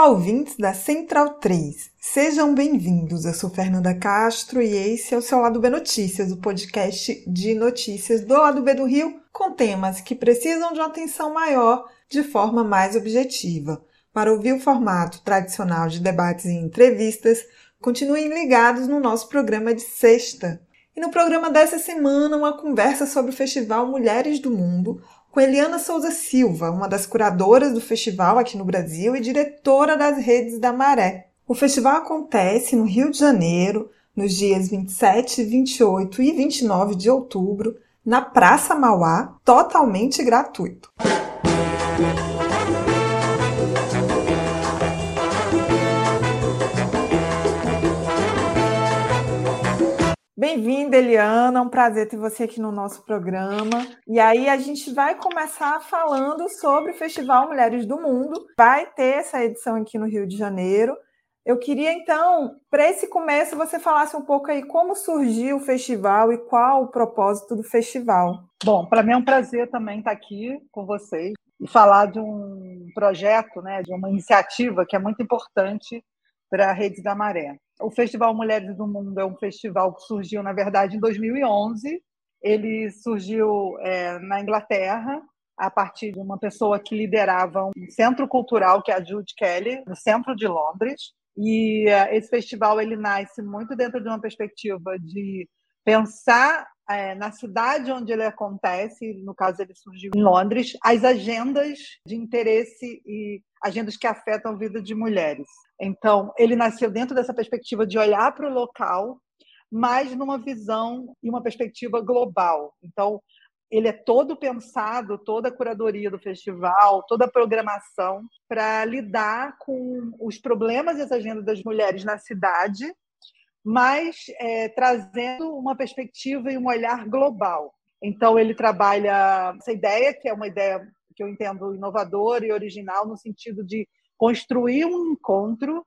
Olá, ouvintes da Central 3. Sejam bem-vindos. Eu sou Fernanda Castro e esse é o seu Lado B Notícias, o podcast de notícias do Lado B do Rio, com temas que precisam de uma atenção maior de forma mais objetiva. Para ouvir o formato tradicional de debates e entrevistas, continuem ligados no nosso programa de sexta. E no programa dessa semana, uma conversa sobre o Festival Mulheres do Mundo, com Eliana Souza Silva, uma das curadoras do festival aqui no Brasil e diretora das redes da Maré. O festival acontece no Rio de Janeiro, nos dias 27, 28 e 29 de outubro, na Praça Mauá, totalmente gratuito. Bem-vinda, Eliana. É um prazer ter você aqui no nosso programa. E aí a gente vai começar falando sobre o Festival Mulheres do Mundo. Vai ter essa edição aqui no Rio de Janeiro. Eu queria então, para esse começo, você falasse um pouco aí como surgiu o festival e qual o propósito do festival. Bom, para mim é um prazer também estar aqui com vocês e falar de um projeto, né, de uma iniciativa que é muito importante para a Rede da Maré. O Festival Mulheres do Mundo é um festival que surgiu, na verdade, em 2011. Ele surgiu é, na Inglaterra, a partir de uma pessoa que liderava um centro cultural, que é a Jude Kelly, no centro de Londres. E é, esse festival ele nasce muito dentro de uma perspectiva de pensar é, na cidade onde ele acontece, no caso ele surgiu em Londres, as agendas de interesse e agendas que afetam a vida de mulheres. Então, ele nasceu dentro dessa perspectiva de olhar para o local, mas numa visão e uma perspectiva global. Então, ele é todo pensado, toda a curadoria do festival, toda a programação para lidar com os problemas e as agendas das mulheres na cidade mas é, trazendo uma perspectiva e um olhar global. Então, ele trabalha essa ideia, que é uma ideia que eu entendo inovadora e original, no sentido de construir um encontro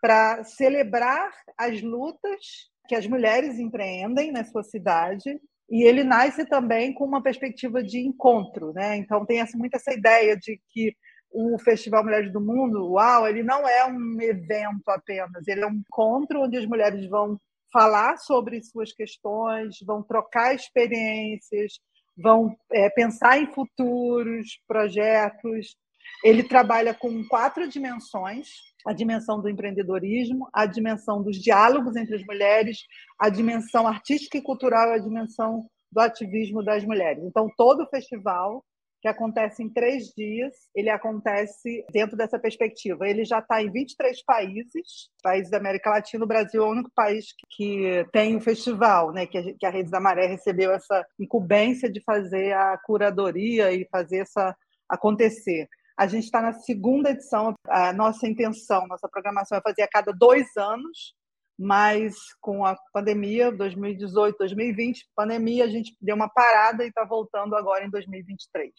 para celebrar as lutas que as mulheres empreendem na sua cidade. E ele nasce também com uma perspectiva de encontro. Né? Então, tem muito essa ideia de que o Festival Mulheres do Mundo, uau, ele não é um evento apenas, ele é um encontro onde as mulheres vão falar sobre suas questões, vão trocar experiências, vão é, pensar em futuros projetos. Ele trabalha com quatro dimensões: a dimensão do empreendedorismo, a dimensão dos diálogos entre as mulheres, a dimensão artística e cultural a dimensão do ativismo das mulheres. Então, todo o festival que acontece em três dias, ele acontece dentro dessa perspectiva. Ele já está em 23 países, países da América Latina. O Brasil é o único país que tem um festival, né? que, a, que a Rede da Maré recebeu essa incumbência de fazer a curadoria e fazer essa acontecer. A gente está na segunda edição. A nossa intenção, nossa programação é fazer a cada dois anos mas com a pandemia, 2018, 2020, pandemia, a gente deu uma parada e está voltando agora em 2023.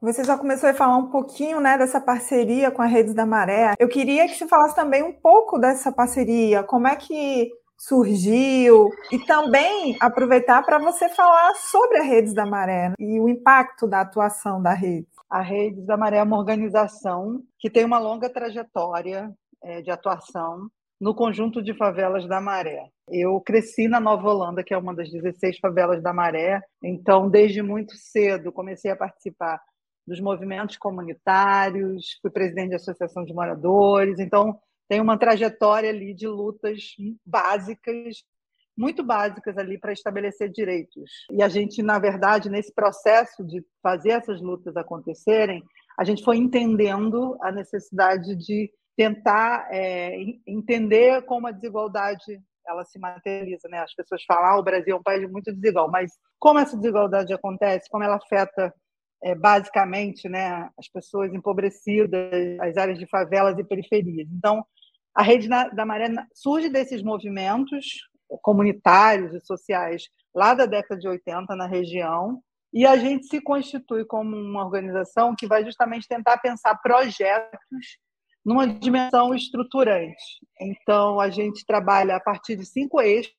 Você já começou a falar um pouquinho né, dessa parceria com a Redes da Maré. Eu queria que você falasse também um pouco dessa parceria, como é que surgiu, e também aproveitar para você falar sobre a Redes da Maré e o impacto da atuação da rede. A Redes da Maré é uma organização que tem uma longa trajetória é, de atuação no conjunto de favelas da Maré. Eu cresci na Nova Holanda, que é uma das 16 favelas da Maré, então desde muito cedo comecei a participar dos movimentos comunitários, fui presidente de associação de moradores, então tem uma trajetória ali de lutas básicas, muito básicas ali para estabelecer direitos. E a gente, na verdade, nesse processo de fazer essas lutas acontecerem, a gente foi entendendo a necessidade de tentar é, entender como a desigualdade ela se materializa, né? As pessoas falam, ah, o Brasil é um país muito desigual, mas como essa desigualdade acontece, como ela afeta é, basicamente, né, as pessoas empobrecidas, as áreas de favelas e periferias. Então, a rede da Maré surge desses movimentos comunitários e sociais lá da década de 80 na região, e a gente se constitui como uma organização que vai justamente tentar pensar projetos numa dimensão estruturante. Então, a gente trabalha a partir de cinco eixos,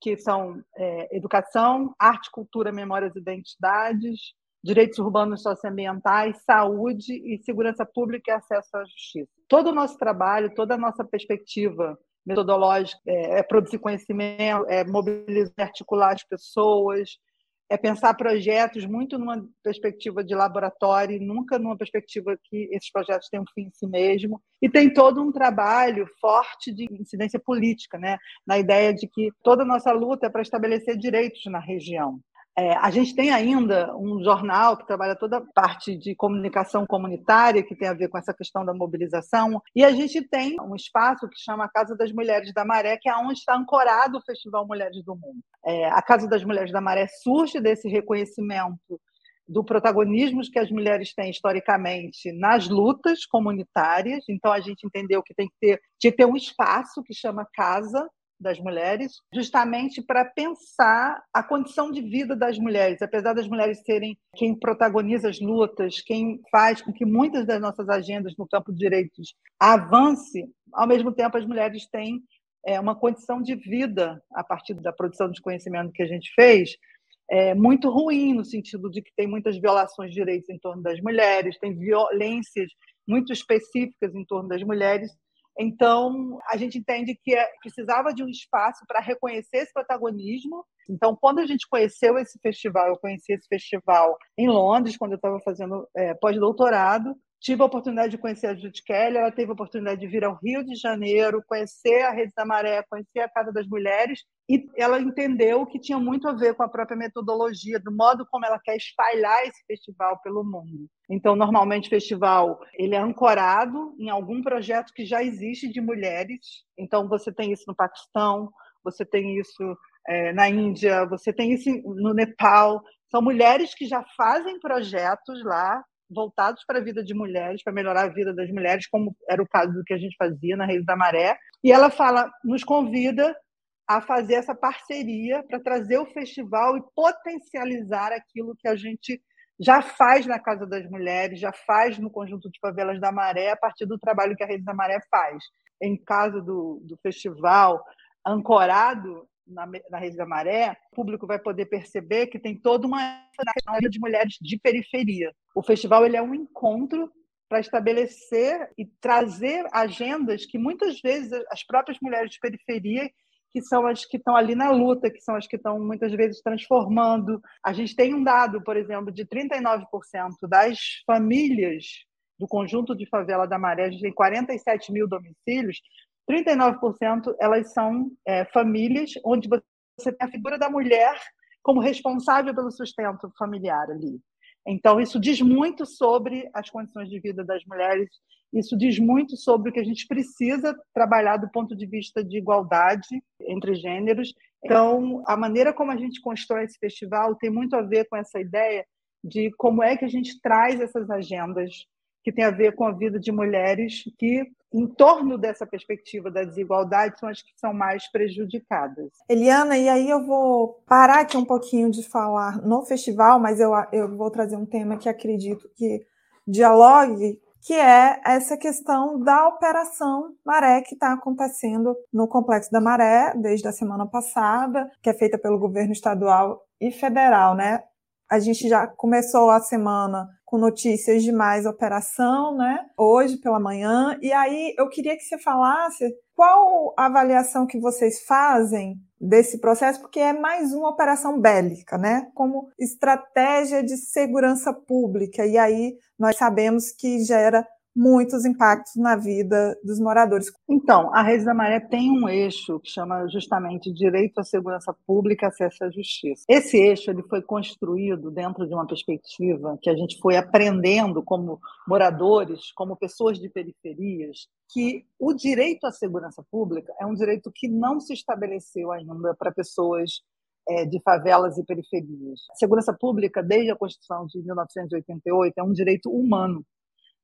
que são é, educação, arte, cultura, memórias e identidades, direitos urbanos socioambientais, saúde e segurança pública e acesso à justiça. Todo o nosso trabalho, toda a nossa perspectiva metodológica é, é produzir conhecimento, é mobilizar, articular as pessoas, é pensar projetos muito numa perspectiva de laboratório, nunca numa perspectiva que esses projetos têm um fim em si mesmo. E tem todo um trabalho forte de incidência política, né? na ideia de que toda a nossa luta é para estabelecer direitos na região. É, a gente tem ainda um jornal que trabalha toda a parte de comunicação comunitária, que tem a ver com essa questão da mobilização, e a gente tem um espaço que chama Casa das Mulheres da Maré, que é onde está ancorado o Festival Mulheres do Mundo. É, a Casa das Mulheres da Maré surge desse reconhecimento do protagonismo que as mulheres têm historicamente nas lutas comunitárias. Então a gente entendeu que tem que ter, tinha que ter um espaço que chama casa das mulheres, justamente para pensar a condição de vida das mulheres. Apesar das mulheres serem quem protagoniza as lutas, quem faz com que muitas das nossas agendas no campo de direitos avance, ao mesmo tempo as mulheres têm é, uma condição de vida a partir da produção de conhecimento que a gente fez, é, muito ruim, no sentido de que tem muitas violações de direitos em torno das mulheres, tem violências muito específicas em torno das mulheres, então, a gente entende que é, precisava de um espaço para reconhecer esse protagonismo. Então, quando a gente conheceu esse festival, eu conheci esse festival em Londres, quando eu estava fazendo é, pós-doutorado, tive a oportunidade de conhecer a Judith Kelly, ela teve a oportunidade de vir ao Rio de Janeiro, conhecer a Rede da Maré, conhecer a Casa das Mulheres, e ela entendeu que tinha muito a ver com a própria metodologia, do modo como ela quer espalhar esse festival pelo mundo. Então, normalmente o festival ele é ancorado em algum projeto que já existe de mulheres. Então, você tem isso no Paquistão, você tem isso é, na Índia, você tem isso no Nepal. São mulheres que já fazem projetos lá voltados para a vida de mulheres, para melhorar a vida das mulheres, como era o caso do que a gente fazia na Reis da Maré. E ela fala, nos convida a fazer essa parceria para trazer o festival e potencializar aquilo que a gente já faz na Casa das Mulheres, já faz no conjunto de favelas da Maré, a partir do trabalho que a Rede da Maré faz. Em caso do, do festival, ancorado na, na Rede da Maré, o público vai poder perceber que tem toda uma questão de mulheres de periferia. O festival ele é um encontro para estabelecer e trazer agendas que muitas vezes as próprias mulheres de periferia que são as que estão ali na luta, que são as que estão muitas vezes transformando. A gente tem um dado, por exemplo, de 39% das famílias do conjunto de favela da Maré, a gente tem 47 mil domicílios, 39% elas são é, famílias onde você tem a figura da mulher como responsável pelo sustento familiar ali. Então, isso diz muito sobre as condições de vida das mulheres, isso diz muito sobre o que a gente precisa trabalhar do ponto de vista de igualdade entre gêneros. Então, a maneira como a gente constrói esse festival tem muito a ver com essa ideia de como é que a gente traz essas agendas que tem a ver com a vida de mulheres que, em torno dessa perspectiva da desigualdade, são as que são mais prejudicadas. Eliana, e aí eu vou parar aqui um pouquinho de falar no festival, mas eu, eu vou trazer um tema que acredito que dialogue que é essa questão da operação Maré que está acontecendo no Complexo da Maré desde a semana passada, que é feita pelo governo estadual e federal, né? A gente já começou a semana com notícias de mais operação, né? Hoje pela manhã. E aí eu queria que você falasse qual a avaliação que vocês fazem desse processo, porque é mais uma operação bélica, né? Como estratégia de segurança pública. E aí nós sabemos que gera muitos impactos na vida dos moradores. Então, a Rede da Maré tem um eixo que chama justamente direito à segurança pública acesso à justiça. Esse eixo ele foi construído dentro de uma perspectiva que a gente foi aprendendo como moradores, como pessoas de periferias, que o direito à segurança pública é um direito que não se estabeleceu ainda para pessoas é, de favelas e periferias. A segurança pública, desde a Constituição de 1988, é um direito humano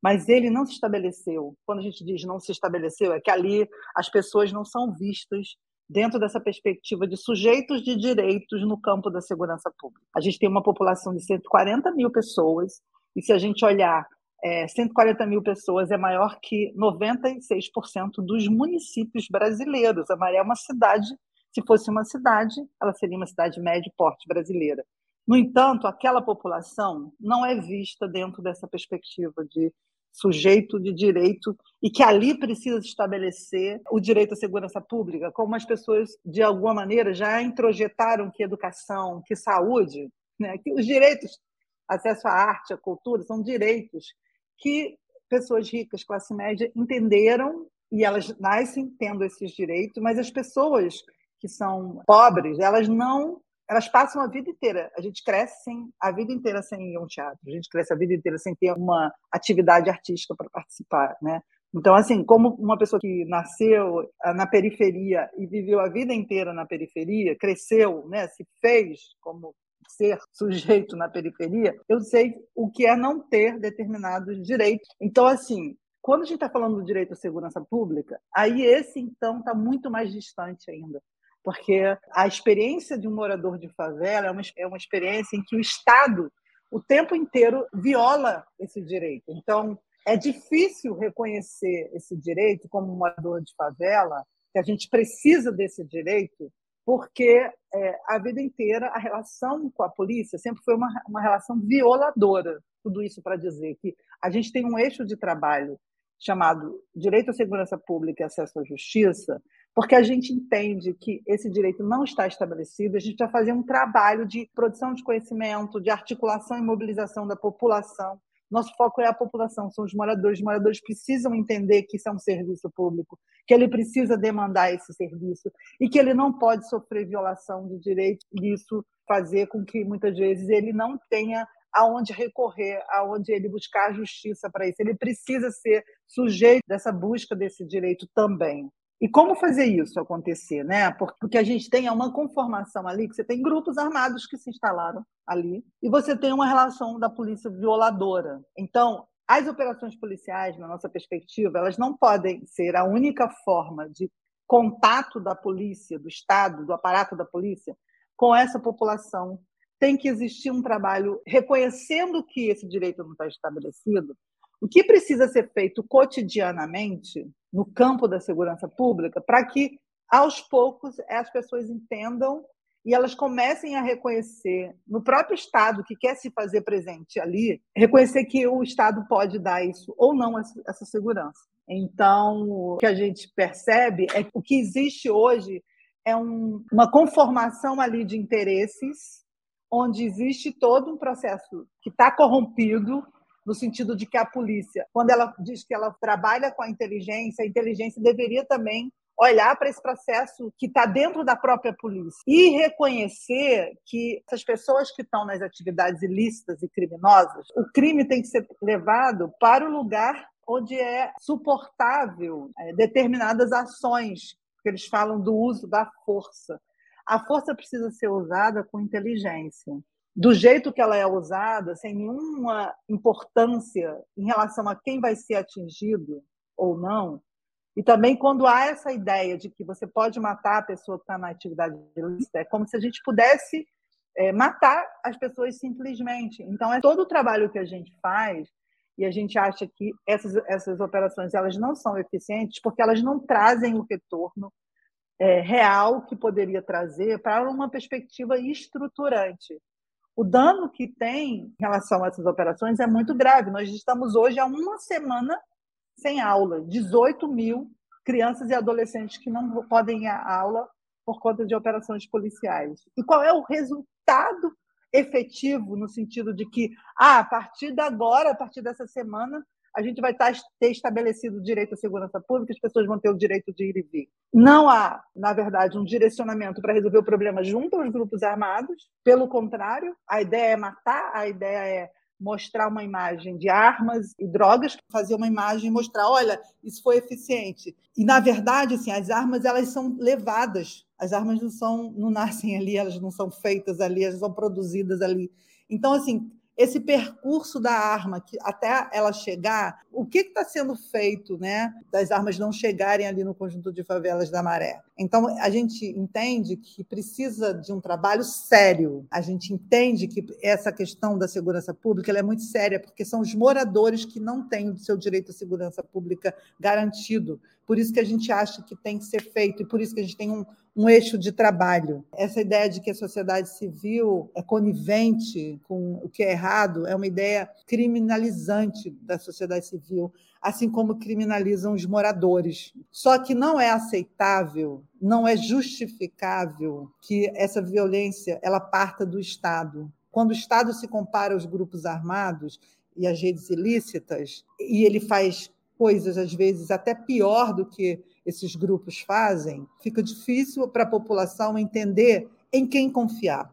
mas ele não se estabeleceu. Quando a gente diz não se estabeleceu, é que ali as pessoas não são vistas dentro dessa perspectiva de sujeitos de direitos no campo da segurança pública. A gente tem uma população de 140 mil pessoas, e se a gente olhar, é, 140 mil pessoas é maior que 96% dos municípios brasileiros. A Maré é uma cidade, se fosse uma cidade, ela seria uma cidade médio porte brasileira. No entanto, aquela população não é vista dentro dessa perspectiva de sujeito de direito e que ali precisa estabelecer o direito à segurança pública, como as pessoas de alguma maneira já introjetaram que educação, que saúde, né, que os direitos, acesso à arte, à cultura, são direitos que pessoas ricas, classe média, entenderam e elas nascem tendo esses direitos, mas as pessoas que são pobres, elas não elas passam a vida inteira. A gente cresce sem, a vida inteira sem um teatro. A gente cresce a vida inteira sem ter uma atividade artística para participar, né? Então, assim, como uma pessoa que nasceu ah, na periferia e viveu a vida inteira na periferia, cresceu, né, se fez como ser sujeito na periferia, eu sei o que é não ter determinados direitos. Então, assim, quando a gente está falando do direito à segurança pública, aí esse, então, está muito mais distante ainda porque a experiência de um morador de favela é uma, é uma experiência em que o Estado, o tempo inteiro, viola esse direito. Então, é difícil reconhecer esse direito como morador de favela, que a gente precisa desse direito, porque é, a vida inteira a relação com a polícia sempre foi uma, uma relação violadora. Tudo isso para dizer que a gente tem um eixo de trabalho chamado Direito à Segurança Pública e Acesso à Justiça, porque a gente entende que esse direito não está estabelecido, a gente vai fazer um trabalho de produção de conhecimento, de articulação e mobilização da população. Nosso foco é a população, são os moradores. Os moradores precisam entender que isso é um serviço público, que ele precisa demandar esse serviço e que ele não pode sofrer violação de direito e isso fazer com que muitas vezes ele não tenha aonde recorrer, aonde ele buscar justiça para isso. Ele precisa ser sujeito dessa busca desse direito também. E como fazer isso acontecer, né? Porque a gente tem uma conformação ali, que você tem grupos armados que se instalaram ali, e você tem uma relação da polícia violadora. Então, as operações policiais, na nossa perspectiva, elas não podem ser a única forma de contato da polícia, do Estado, do aparato da polícia, com essa população. Tem que existir um trabalho reconhecendo que esse direito não está estabelecido. O que precisa ser feito cotidianamente no campo da segurança pública para que, aos poucos, as pessoas entendam e elas comecem a reconhecer no próprio Estado que quer se fazer presente ali, reconhecer que o Estado pode dar isso ou não essa segurança. Então, o que a gente percebe é que o que existe hoje é um, uma conformação ali de interesses, onde existe todo um processo que está corrompido, no sentido de que a polícia, quando ela diz que ela trabalha com a inteligência, a inteligência deveria também olhar para esse processo que está dentro da própria polícia e reconhecer que essas pessoas que estão nas atividades ilícitas e criminosas, o crime tem que ser levado para o lugar onde é suportável é, determinadas ações, que eles falam do uso da força. A força precisa ser usada com inteligência do jeito que ela é usada, sem nenhuma importância em relação a quem vai ser atingido ou não. E também quando há essa ideia de que você pode matar a pessoa que está na atividade ilícita, é como se a gente pudesse é, matar as pessoas simplesmente. Então, é todo o trabalho que a gente faz e a gente acha que essas, essas operações elas não são eficientes porque elas não trazem o retorno é, real que poderia trazer para uma perspectiva estruturante o dano que tem em relação a essas operações é muito grave. Nós estamos hoje há uma semana sem aula, 18 mil crianças e adolescentes que não podem ir à aula por conta de operações policiais. E qual é o resultado efetivo no sentido de que, ah, a partir de agora, a partir dessa semana, a gente vai ter estabelecido o direito à segurança pública, as pessoas vão ter o direito de ir e vir. Não há, na verdade, um direcionamento para resolver o problema junto aos grupos armados. Pelo contrário, a ideia é matar, a ideia é mostrar uma imagem de armas e drogas, fazer uma imagem e mostrar, olha, isso foi eficiente. E na verdade, assim, as armas elas são levadas. As armas não são, não nascem ali, elas não são feitas ali, elas são produzidas ali. Então, assim, esse percurso da arma que até ela chegar, o que está sendo feito, né, das armas não chegarem ali no conjunto de favelas da Maré. Então a gente entende que precisa de um trabalho sério. A gente entende que essa questão da segurança pública é muito séria porque são os moradores que não têm o seu direito à segurança pública garantido. Por isso que a gente acha que tem que ser feito e por isso que a gente tem um, um eixo de trabalho. Essa ideia de que a sociedade civil é conivente com o que é errado é uma ideia criminalizante da sociedade civil, assim como criminalizam os moradores. Só que não é aceitável, não é justificável que essa violência ela parta do Estado. Quando o Estado se compara aos grupos armados e às redes ilícitas, e ele faz coisas às vezes até pior do que esses grupos fazem, fica difícil para a população entender em quem confiar.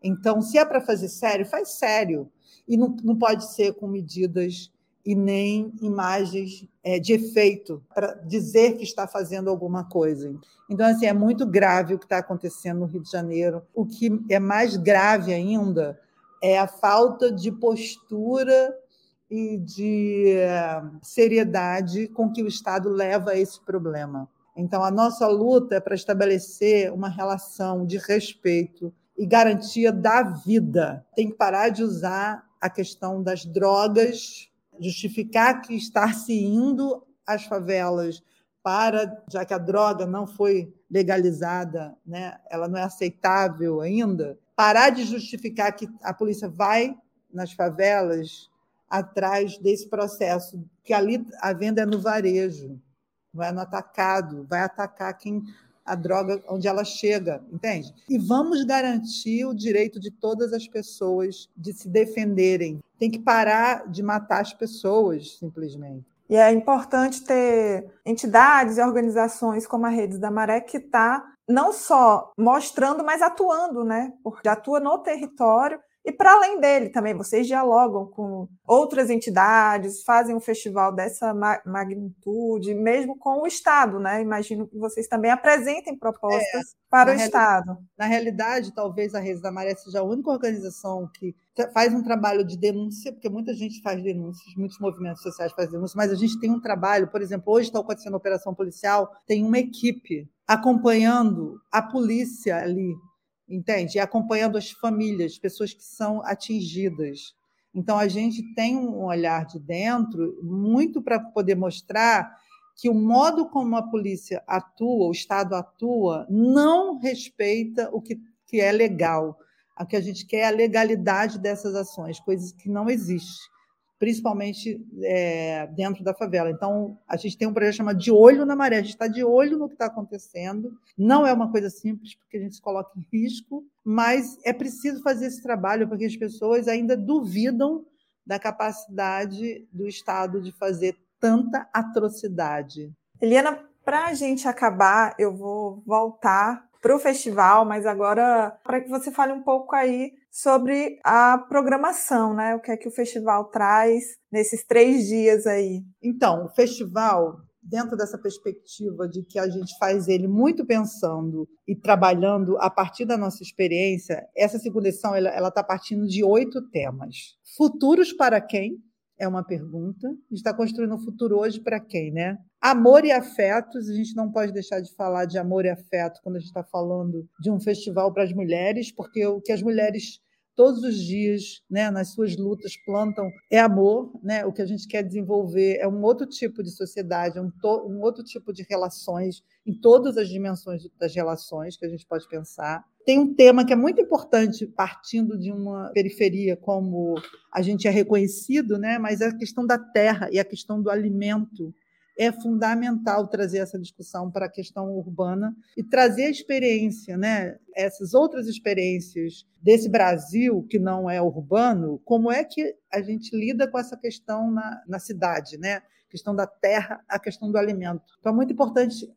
Então, se é para fazer sério, faz sério. E não, não pode ser com medidas e nem imagens é, de efeito para dizer que está fazendo alguma coisa. Então, assim, é muito grave o que está acontecendo no Rio de Janeiro. O que é mais grave ainda é a falta de postura e de eh, seriedade com que o Estado leva esse problema. Então, a nossa luta é para estabelecer uma relação de respeito e garantia da vida. Tem que parar de usar a questão das drogas, justificar que está se indo às favelas para, já que a droga não foi legalizada, né, ela não é aceitável ainda, parar de justificar que a polícia vai nas favelas atrás desse processo, que ali a venda é no varejo, não é no atacado, vai atacar quem a droga onde ela chega, entende? E vamos garantir o direito de todas as pessoas de se defenderem. Tem que parar de matar as pessoas, simplesmente. E é importante ter entidades e organizações como a Redes da Maré que está não só mostrando, mas atuando, né? Porque atua no território e para além dele também, vocês dialogam com outras entidades, fazem um festival dessa magnitude, mesmo com o Estado, né? Imagino que vocês também apresentem propostas é, para o Estado. Na realidade, talvez a Redes da Maré seja a única organização que faz um trabalho de denúncia, porque muita gente faz denúncias, muitos movimentos sociais fazem denúncias, mas a gente tem um trabalho, por exemplo, hoje está acontecendo a operação policial, tem uma equipe acompanhando a polícia ali entende? E acompanhando as famílias, pessoas que são atingidas. Então, a gente tem um olhar de dentro muito para poder mostrar que o modo como a polícia atua, o Estado atua, não respeita o que, que é legal. O que a gente quer é a legalidade dessas ações, coisas que não existem principalmente é, dentro da favela. Então, a gente tem um projeto chamado De Olho na Maré, a gente está de olho no que está acontecendo. Não é uma coisa simples, porque a gente se coloca em risco, mas é preciso fazer esse trabalho, porque as pessoas ainda duvidam da capacidade do Estado de fazer tanta atrocidade. Eliana, para a gente acabar, eu vou voltar para o festival, mas agora para que você fale um pouco aí sobre a programação, né? O que é que o festival traz nesses três dias aí? Então, o festival dentro dessa perspectiva de que a gente faz ele muito pensando e trabalhando a partir da nossa experiência, essa segunda edição ela está partindo de oito temas. Futuros para quem? É uma pergunta. A gente está construindo um futuro hoje para quem, né? Amor e afetos, a gente não pode deixar de falar de amor e afeto quando a gente está falando de um festival para as mulheres, porque o que as mulheres todos os dias, né, nas suas lutas, plantam é amor, né? O que a gente quer desenvolver é um outro tipo de sociedade, um, to, um outro tipo de relações em todas as dimensões das relações que a gente pode pensar. Tem um tema que é muito importante, partindo de uma periferia como a gente é reconhecido, né? Mas é a questão da terra e a questão do alimento é fundamental trazer essa discussão para a questão urbana e trazer a experiência, né? essas outras experiências desse Brasil que não é urbano, como é que a gente lida com essa questão na, na cidade, né? A questão da terra, a questão do alimento. Então, é muito importante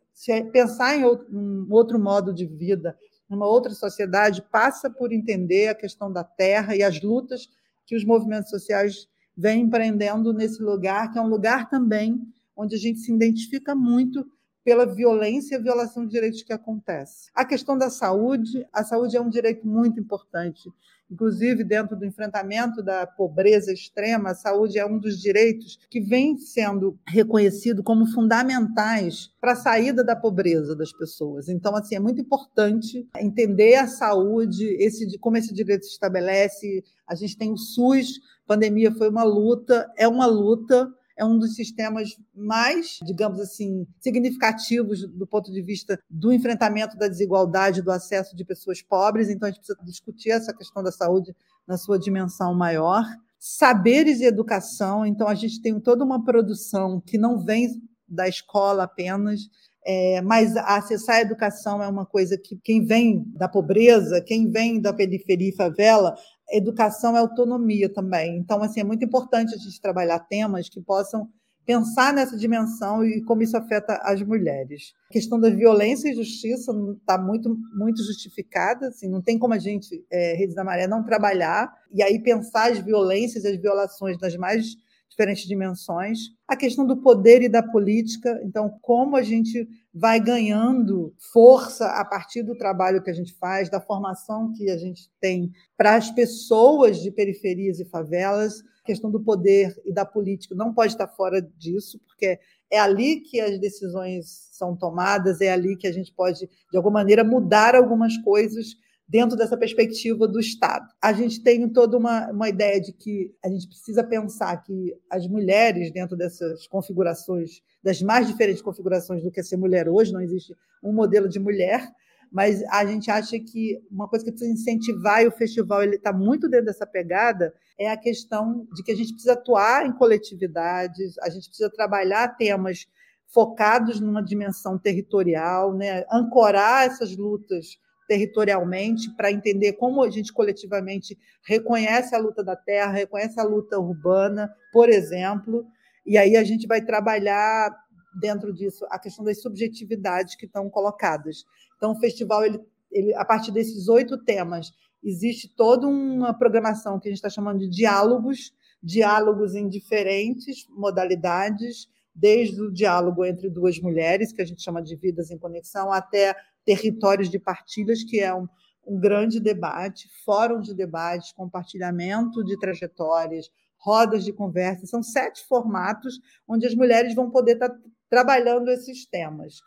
pensar em outro, um outro modo de vida, numa outra sociedade, passa por entender a questão da terra e as lutas que os movimentos sociais vêm empreendendo nesse lugar, que é um lugar também onde a gente se identifica muito pela violência e violação de direitos que acontece. A questão da saúde, a saúde é um direito muito importante. Inclusive, dentro do enfrentamento da pobreza extrema, a saúde é um dos direitos que vem sendo reconhecido como fundamentais para a saída da pobreza das pessoas. Então, assim, é muito importante entender a saúde, esse, como esse direito se estabelece. A gente tem o SUS, pandemia foi uma luta, é uma luta, é um dos sistemas mais, digamos assim, significativos do ponto de vista do enfrentamento da desigualdade, do acesso de pessoas pobres. Então, a gente precisa discutir essa questão da saúde na sua dimensão maior. Saberes e educação. Então, a gente tem toda uma produção que não vem da escola apenas, é, mas acessar a educação é uma coisa que quem vem da pobreza, quem vem da periferia e favela, educação é autonomia também. Então, assim, é muito importante a gente trabalhar temas que possam pensar nessa dimensão e como isso afeta as mulheres. A questão da violência e justiça está muito, muito justificada, assim, não tem como a gente, é, Rede da Maré, não trabalhar e aí pensar as violências e as violações das mais diferentes dimensões. A questão do poder e da política, então, como a gente vai ganhando força a partir do trabalho que a gente faz, da formação que a gente tem para as pessoas de periferias e favelas. A questão do poder e da política não pode estar fora disso, porque é ali que as decisões são tomadas, é ali que a gente pode, de alguma maneira, mudar algumas coisas dentro dessa perspectiva do Estado. A gente tem toda uma, uma ideia de que a gente precisa pensar que as mulheres, dentro dessas configurações, das mais diferentes configurações do que é ser mulher hoje, não existe um modelo de mulher, mas a gente acha que uma coisa que precisa incentivar, e o festival ele está muito dentro dessa pegada, é a questão de que a gente precisa atuar em coletividades, a gente precisa trabalhar temas focados numa dimensão territorial, né? ancorar essas lutas territorialmente para entender como a gente coletivamente reconhece a luta da terra, reconhece a luta urbana, por exemplo, e aí a gente vai trabalhar dentro disso a questão das subjetividades que estão colocadas. Então, o festival, ele, ele, a partir desses oito temas, existe toda uma programação que a gente está chamando de diálogos, diálogos em diferentes modalidades, desde o diálogo entre duas mulheres, que a gente chama de vidas em conexão, até territórios de partilhas, que é um, um grande debate, fórum de debates, compartilhamento de trajetórias, rodas de conversa. São sete formatos onde as mulheres vão poder estar trabalhando esses temas.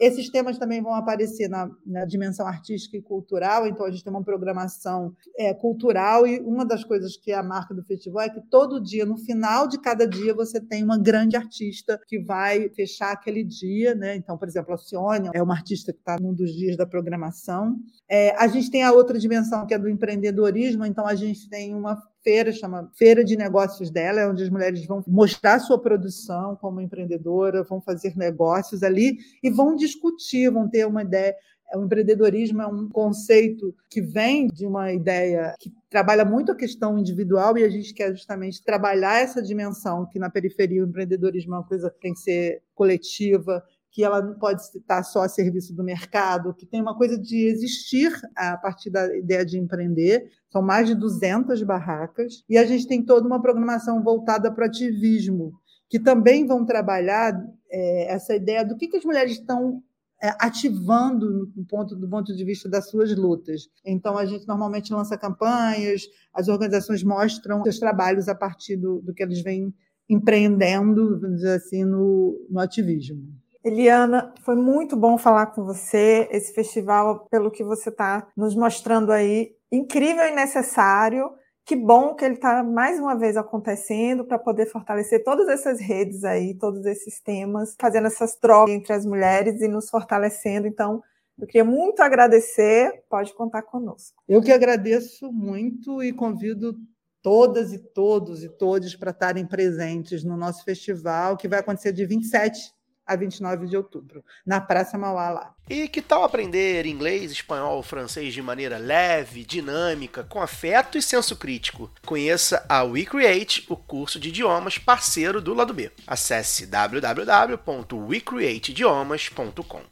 Esses temas também vão aparecer na, na, dimensão artística e cultural, então a gente tem uma programação é, cultural, e uma das coisas que é a marca do festival é que todo dia, no final de cada dia, você tem uma grande artista que vai fechar aquele dia. Né? Então, por exemplo, a Cione é uma artista que está num dos dias da programação. É, a gente tem a outra dimensão que é do empreendedorismo, então a gente tem uma feira, chama Feira de Negócios dela, é onde as mulheres vão mostrar sua produção como empreendedora, vão fazer negócios ali e vão discutir, vão ter uma ideia. O empreendedorismo é um conceito que vem de uma ideia que trabalha muito a questão individual e a gente quer justamente trabalhar essa dimensão que na periferia o empreendedorismo é uma coisa que tem que ser coletiva, que ela não pode estar só a serviço do mercado, que tem uma coisa de existir a partir da ideia de empreender. São mais de 200 barracas e a gente tem toda uma programação voltada para o ativismo, que também vão trabalhar é, essa ideia do que, que as mulheres estão é, ativando no ponto, do ponto de vista das suas lutas. Então, a gente normalmente lança campanhas, as organizações mostram seus trabalhos a partir do, do que eles vêm empreendendo, vamos dizer assim, no, no ativismo. Eliana, foi muito bom falar com você. Esse festival, pelo que você está nos mostrando aí, incrível e necessário. Que bom que ele está mais uma vez acontecendo para poder fortalecer todas essas redes aí, todos esses temas, fazendo essas trocas entre as mulheres e nos fortalecendo. Então, eu queria muito agradecer. Pode contar conosco. Eu que agradeço muito e convido todas e todos e todos para estarem presentes no nosso festival, que vai acontecer de 27 a 29 de outubro, na Praça Mauá lá. E que tal aprender inglês, espanhol, francês de maneira leve, dinâmica, com afeto e senso crítico? Conheça a WeCreate, o curso de idiomas parceiro do lado B. Acesse www.wecreateidiomas.com.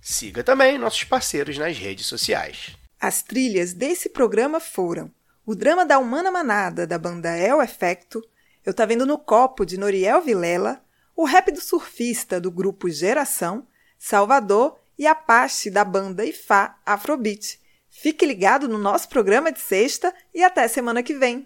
Siga também nossos parceiros nas redes sociais. As trilhas desse programa foram o drama da Humana Manada, da banda El Efecto, Eu Tá Vendo no Copo, de Noriel Vilela, o rap do surfista, do grupo Geração, Salvador e Apache, da banda Ifá Afrobeat. Fique ligado no nosso programa de sexta e até semana que vem.